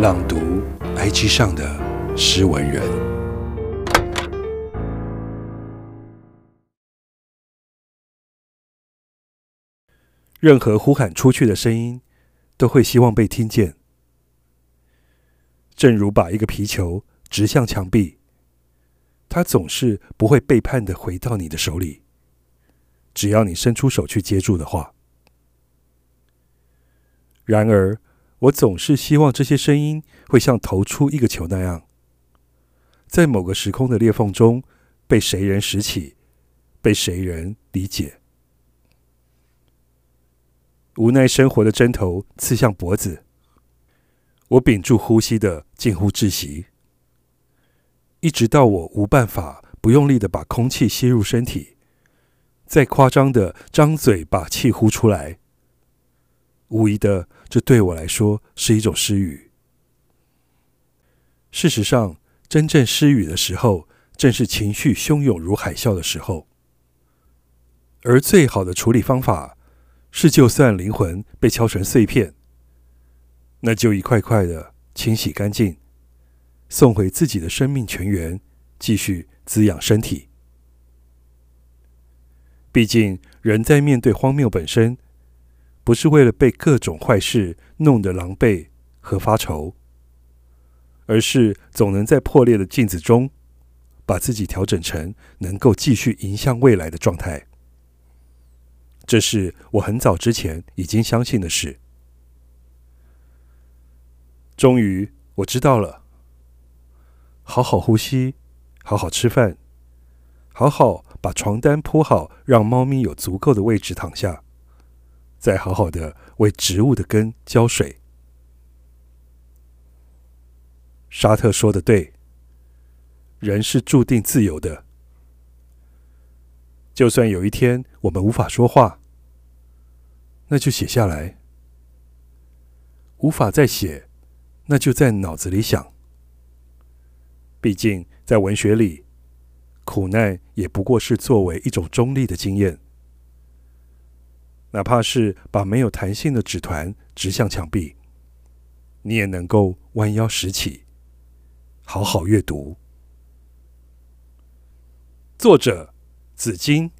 朗读 IG 上的诗文人。任何呼喊出去的声音，都会希望被听见。正如把一个皮球掷向墙壁，它总是不会背叛的回到你的手里，只要你伸出手去接住的话。然而，我总是希望这些声音会像投出一个球那样，在某个时空的裂缝中被谁人拾起，被谁人理解。无奈生活的针头刺向脖子，我屏住呼吸的近乎窒息，一直到我无办法不用力的把空气吸入身体，再夸张的张嘴把气呼出来。无疑的，这对我来说是一种失语。事实上，真正失语的时候，正是情绪汹涌如海啸的时候。而最好的处理方法是，就算灵魂被敲成碎片，那就一块块的清洗干净，送回自己的生命泉源，继续滋养身体。毕竟，人在面对荒谬本身。不是为了被各种坏事弄得狼狈和发愁，而是总能在破裂的镜子中，把自己调整成能够继续迎向未来的状态。这是我很早之前已经相信的事。终于我知道了，好好呼吸，好好吃饭，好好把床单铺好，让猫咪有足够的位置躺下。再好好的为植物的根浇水。沙特说的对，人是注定自由的。就算有一天我们无法说话，那就写下来；无法再写，那就在脑子里想。毕竟在文学里，苦难也不过是作为一种中立的经验。哪怕是把没有弹性的纸团直向墙壁，你也能够弯腰拾起，好好阅读。作者：紫金。